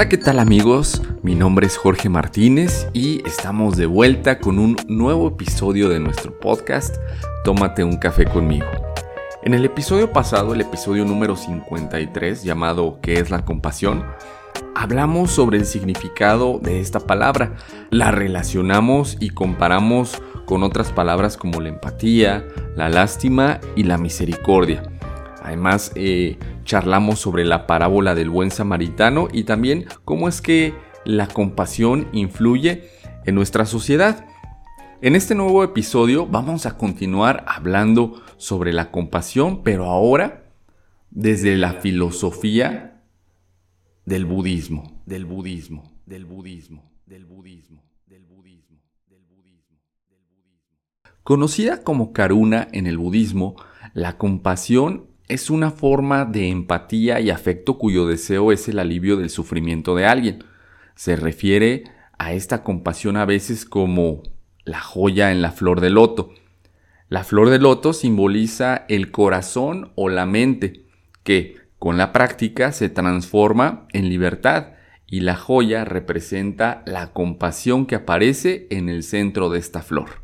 Hola, ¿qué tal amigos? Mi nombre es Jorge Martínez y estamos de vuelta con un nuevo episodio de nuestro podcast Tómate un café conmigo. En el episodio pasado, el episodio número 53, llamado ¿Qué es la compasión? Hablamos sobre el significado de esta palabra, la relacionamos y comparamos con otras palabras como la empatía, la lástima y la misericordia. Además, eh, charlamos sobre la parábola del buen samaritano y también cómo es que la compasión influye en nuestra sociedad. En este nuevo episodio vamos a continuar hablando sobre la compasión, pero ahora desde la filosofía del budismo, del budismo, del budismo, del budismo, del budismo, del budismo, del budismo. Conocida como karuna en el budismo, la compasión es una forma de empatía y afecto cuyo deseo es el alivio del sufrimiento de alguien. Se refiere a esta compasión a veces como la joya en la flor de loto. La flor de loto simboliza el corazón o la mente, que con la práctica se transforma en libertad, y la joya representa la compasión que aparece en el centro de esta flor.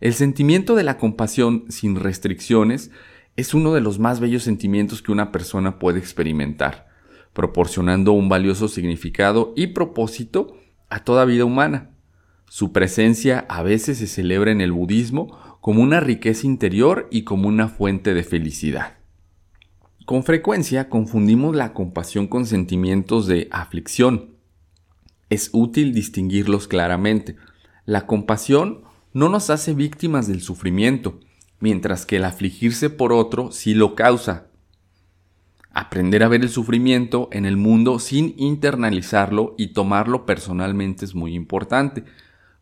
El sentimiento de la compasión sin restricciones es uno de los más bellos sentimientos que una persona puede experimentar, proporcionando un valioso significado y propósito a toda vida humana. Su presencia a veces se celebra en el budismo como una riqueza interior y como una fuente de felicidad. Con frecuencia confundimos la compasión con sentimientos de aflicción. Es útil distinguirlos claramente. La compasión no nos hace víctimas del sufrimiento, mientras que el afligirse por otro sí lo causa. Aprender a ver el sufrimiento en el mundo sin internalizarlo y tomarlo personalmente es muy importante.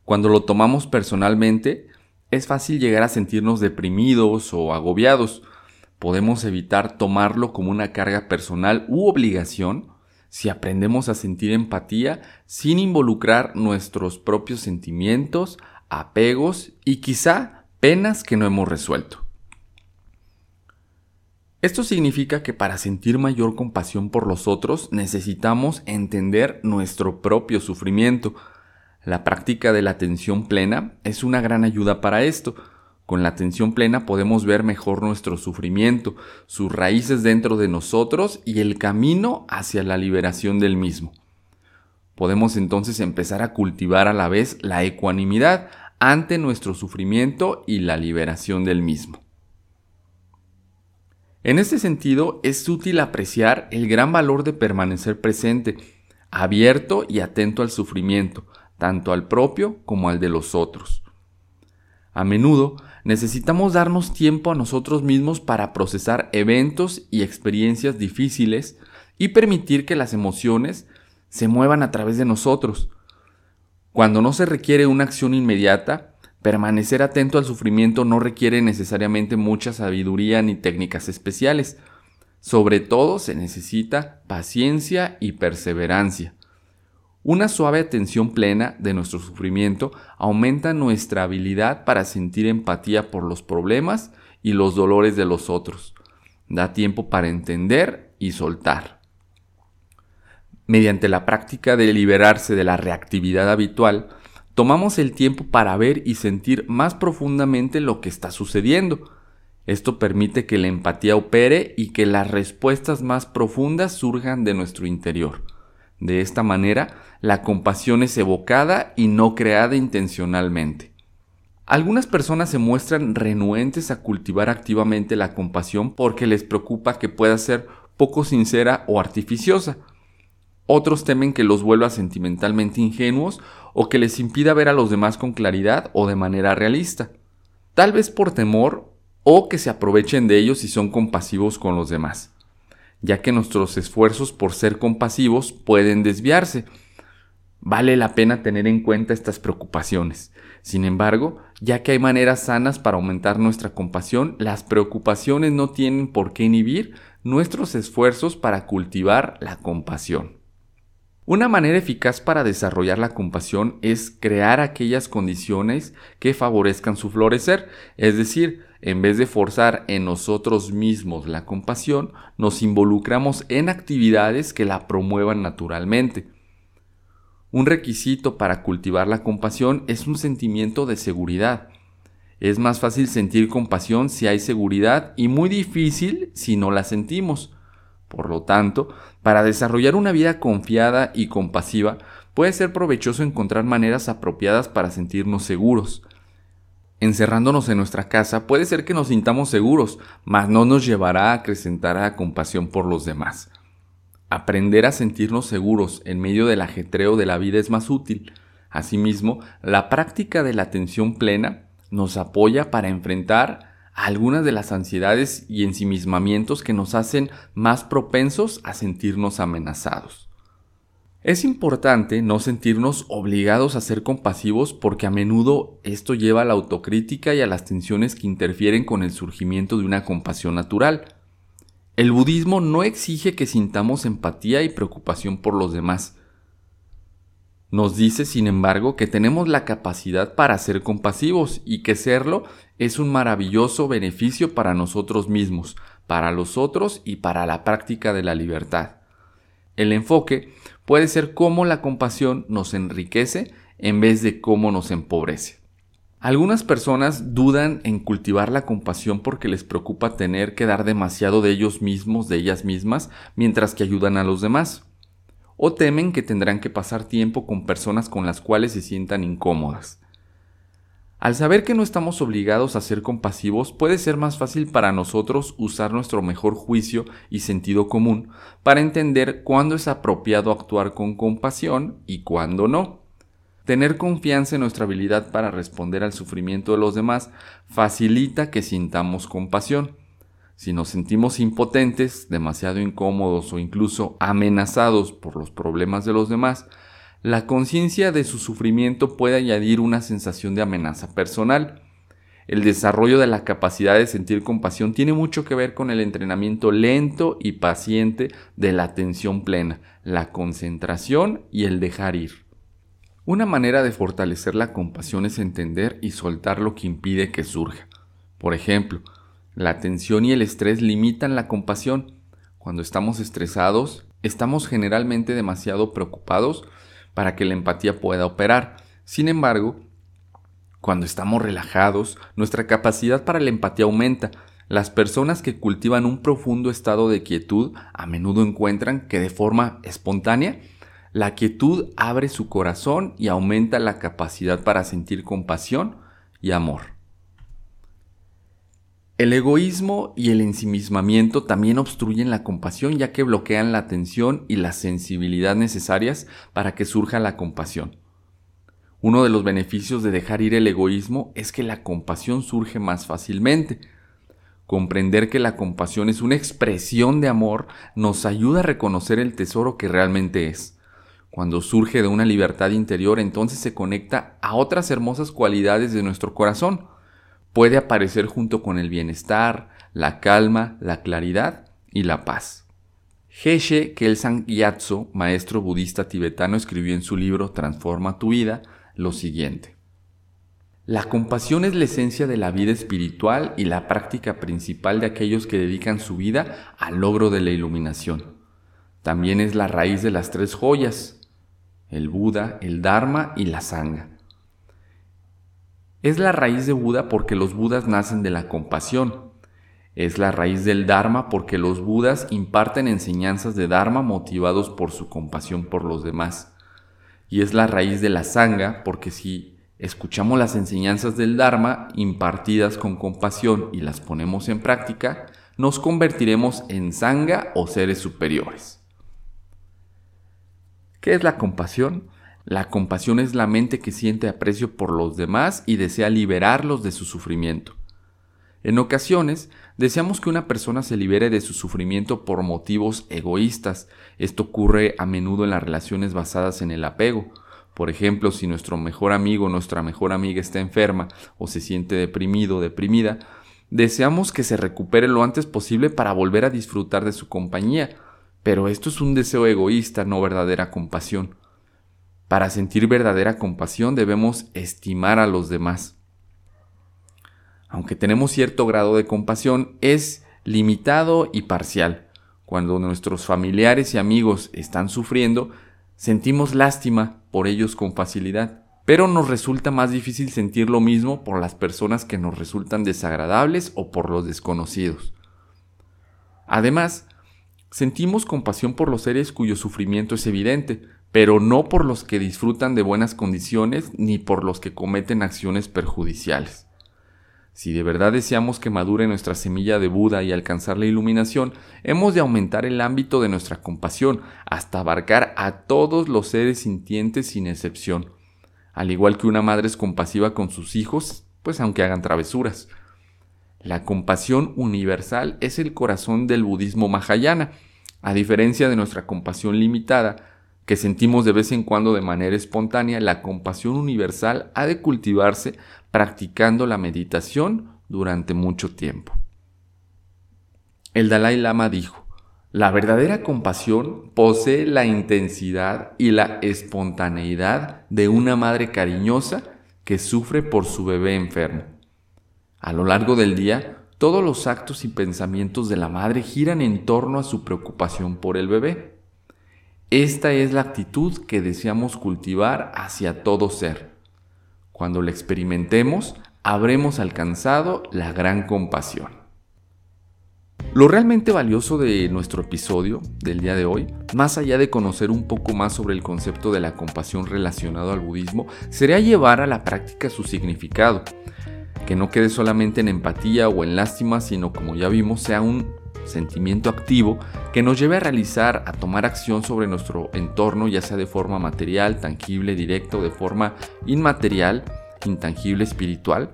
Cuando lo tomamos personalmente, es fácil llegar a sentirnos deprimidos o agobiados. Podemos evitar tomarlo como una carga personal u obligación si aprendemos a sentir empatía sin involucrar nuestros propios sentimientos, apegos y quizá penas que no hemos resuelto. Esto significa que para sentir mayor compasión por los otros necesitamos entender nuestro propio sufrimiento. La práctica de la atención plena es una gran ayuda para esto. Con la atención plena podemos ver mejor nuestro sufrimiento, sus raíces dentro de nosotros y el camino hacia la liberación del mismo. Podemos entonces empezar a cultivar a la vez la ecuanimidad, ante nuestro sufrimiento y la liberación del mismo. En este sentido, es útil apreciar el gran valor de permanecer presente, abierto y atento al sufrimiento, tanto al propio como al de los otros. A menudo necesitamos darnos tiempo a nosotros mismos para procesar eventos y experiencias difíciles y permitir que las emociones se muevan a través de nosotros, cuando no se requiere una acción inmediata, permanecer atento al sufrimiento no requiere necesariamente mucha sabiduría ni técnicas especiales. Sobre todo se necesita paciencia y perseverancia. Una suave atención plena de nuestro sufrimiento aumenta nuestra habilidad para sentir empatía por los problemas y los dolores de los otros. Da tiempo para entender y soltar. Mediante la práctica de liberarse de la reactividad habitual, tomamos el tiempo para ver y sentir más profundamente lo que está sucediendo. Esto permite que la empatía opere y que las respuestas más profundas surjan de nuestro interior. De esta manera, la compasión es evocada y no creada intencionalmente. Algunas personas se muestran renuentes a cultivar activamente la compasión porque les preocupa que pueda ser poco sincera o artificiosa. Otros temen que los vuelva sentimentalmente ingenuos o que les impida ver a los demás con claridad o de manera realista. Tal vez por temor o que se aprovechen de ellos si son compasivos con los demás, ya que nuestros esfuerzos por ser compasivos pueden desviarse. Vale la pena tener en cuenta estas preocupaciones. Sin embargo, ya que hay maneras sanas para aumentar nuestra compasión, las preocupaciones no tienen por qué inhibir nuestros esfuerzos para cultivar la compasión. Una manera eficaz para desarrollar la compasión es crear aquellas condiciones que favorezcan su florecer, es decir, en vez de forzar en nosotros mismos la compasión, nos involucramos en actividades que la promuevan naturalmente. Un requisito para cultivar la compasión es un sentimiento de seguridad. Es más fácil sentir compasión si hay seguridad y muy difícil si no la sentimos. Por lo tanto, para desarrollar una vida confiada y compasiva, puede ser provechoso encontrar maneras apropiadas para sentirnos seguros. Encerrándonos en nuestra casa puede ser que nos sintamos seguros, mas no nos llevará a acrecentar a compasión por los demás. Aprender a sentirnos seguros en medio del ajetreo de la vida es más útil. Asimismo, la práctica de la atención plena nos apoya para enfrentar algunas de las ansiedades y ensimismamientos que nos hacen más propensos a sentirnos amenazados. Es importante no sentirnos obligados a ser compasivos porque a menudo esto lleva a la autocrítica y a las tensiones que interfieren con el surgimiento de una compasión natural. El budismo no exige que sintamos empatía y preocupación por los demás. Nos dice, sin embargo, que tenemos la capacidad para ser compasivos y que serlo es un maravilloso beneficio para nosotros mismos, para los otros y para la práctica de la libertad. El enfoque puede ser cómo la compasión nos enriquece en vez de cómo nos empobrece. Algunas personas dudan en cultivar la compasión porque les preocupa tener que dar demasiado de ellos mismos, de ellas mismas, mientras que ayudan a los demás. O temen que tendrán que pasar tiempo con personas con las cuales se sientan incómodas. Al saber que no estamos obligados a ser compasivos, puede ser más fácil para nosotros usar nuestro mejor juicio y sentido común para entender cuándo es apropiado actuar con compasión y cuándo no. Tener confianza en nuestra habilidad para responder al sufrimiento de los demás facilita que sintamos compasión. Si nos sentimos impotentes, demasiado incómodos o incluso amenazados por los problemas de los demás, la conciencia de su sufrimiento puede añadir una sensación de amenaza personal. El desarrollo de la capacidad de sentir compasión tiene mucho que ver con el entrenamiento lento y paciente de la atención plena, la concentración y el dejar ir. Una manera de fortalecer la compasión es entender y soltar lo que impide que surja. Por ejemplo, la tensión y el estrés limitan la compasión. Cuando estamos estresados, estamos generalmente demasiado preocupados para que la empatía pueda operar. Sin embargo, cuando estamos relajados, nuestra capacidad para la empatía aumenta. Las personas que cultivan un profundo estado de quietud a menudo encuentran que de forma espontánea, la quietud abre su corazón y aumenta la capacidad para sentir compasión y amor. El egoísmo y el ensimismamiento también obstruyen la compasión ya que bloquean la atención y la sensibilidad necesarias para que surja la compasión. Uno de los beneficios de dejar ir el egoísmo es que la compasión surge más fácilmente. Comprender que la compasión es una expresión de amor nos ayuda a reconocer el tesoro que realmente es. Cuando surge de una libertad interior, entonces se conecta a otras hermosas cualidades de nuestro corazón puede aparecer junto con el bienestar, la calma, la claridad y la paz. Geshe Kelsang Gyatso, maestro budista tibetano, escribió en su libro Transforma tu vida lo siguiente. La compasión es la esencia de la vida espiritual y la práctica principal de aquellos que dedican su vida al logro de la iluminación. También es la raíz de las tres joyas, el Buda, el Dharma y la Sangha. Es la raíz de Buda porque los Budas nacen de la compasión. Es la raíz del Dharma porque los Budas imparten enseñanzas de Dharma motivados por su compasión por los demás. Y es la raíz de la Sangha porque si escuchamos las enseñanzas del Dharma impartidas con compasión y las ponemos en práctica, nos convertiremos en Sangha o seres superiores. ¿Qué es la compasión? La compasión es la mente que siente aprecio por los demás y desea liberarlos de su sufrimiento. En ocasiones, deseamos que una persona se libere de su sufrimiento por motivos egoístas. Esto ocurre a menudo en las relaciones basadas en el apego. Por ejemplo, si nuestro mejor amigo o nuestra mejor amiga está enferma o se siente deprimido o deprimida, deseamos que se recupere lo antes posible para volver a disfrutar de su compañía Pero esto es un deseo egoísta, no verdadera compasión. Para sentir verdadera compasión debemos estimar a los demás. Aunque tenemos cierto grado de compasión, es limitado y parcial. Cuando nuestros familiares y amigos están sufriendo, sentimos lástima por ellos con facilidad, pero nos resulta más difícil sentir lo mismo por las personas que nos resultan desagradables o por los desconocidos. Además, sentimos compasión por los seres cuyo sufrimiento es evidente, pero no por los que disfrutan de buenas condiciones ni por los que cometen acciones perjudiciales. Si de verdad deseamos que madure nuestra semilla de Buda y alcanzar la iluminación, hemos de aumentar el ámbito de nuestra compasión hasta abarcar a todos los seres sintientes sin excepción. Al igual que una madre es compasiva con sus hijos, pues aunque hagan travesuras. La compasión universal es el corazón del budismo mahayana, a diferencia de nuestra compasión limitada, que sentimos de vez en cuando de manera espontánea, la compasión universal ha de cultivarse practicando la meditación durante mucho tiempo. El Dalai Lama dijo, la verdadera compasión posee la intensidad y la espontaneidad de una madre cariñosa que sufre por su bebé enfermo. A lo largo del día, todos los actos y pensamientos de la madre giran en torno a su preocupación por el bebé. Esta es la actitud que deseamos cultivar hacia todo ser. Cuando la experimentemos, habremos alcanzado la gran compasión. Lo realmente valioso de nuestro episodio del día de hoy, más allá de conocer un poco más sobre el concepto de la compasión relacionado al budismo, sería llevar a la práctica su significado, que no quede solamente en empatía o en lástima, sino como ya vimos, sea un sentimiento activo que nos lleve a realizar, a tomar acción sobre nuestro entorno, ya sea de forma material, tangible, directa o de forma inmaterial, intangible, espiritual,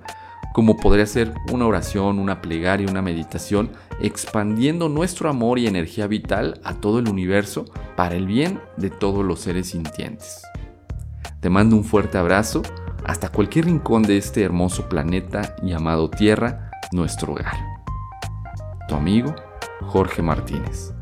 como podría ser una oración, una plegaria, una meditación, expandiendo nuestro amor y energía vital a todo el universo para el bien de todos los seres sintientes. Te mando un fuerte abrazo hasta cualquier rincón de este hermoso planeta llamado Tierra, nuestro hogar. Tu amigo Jorge Martínez.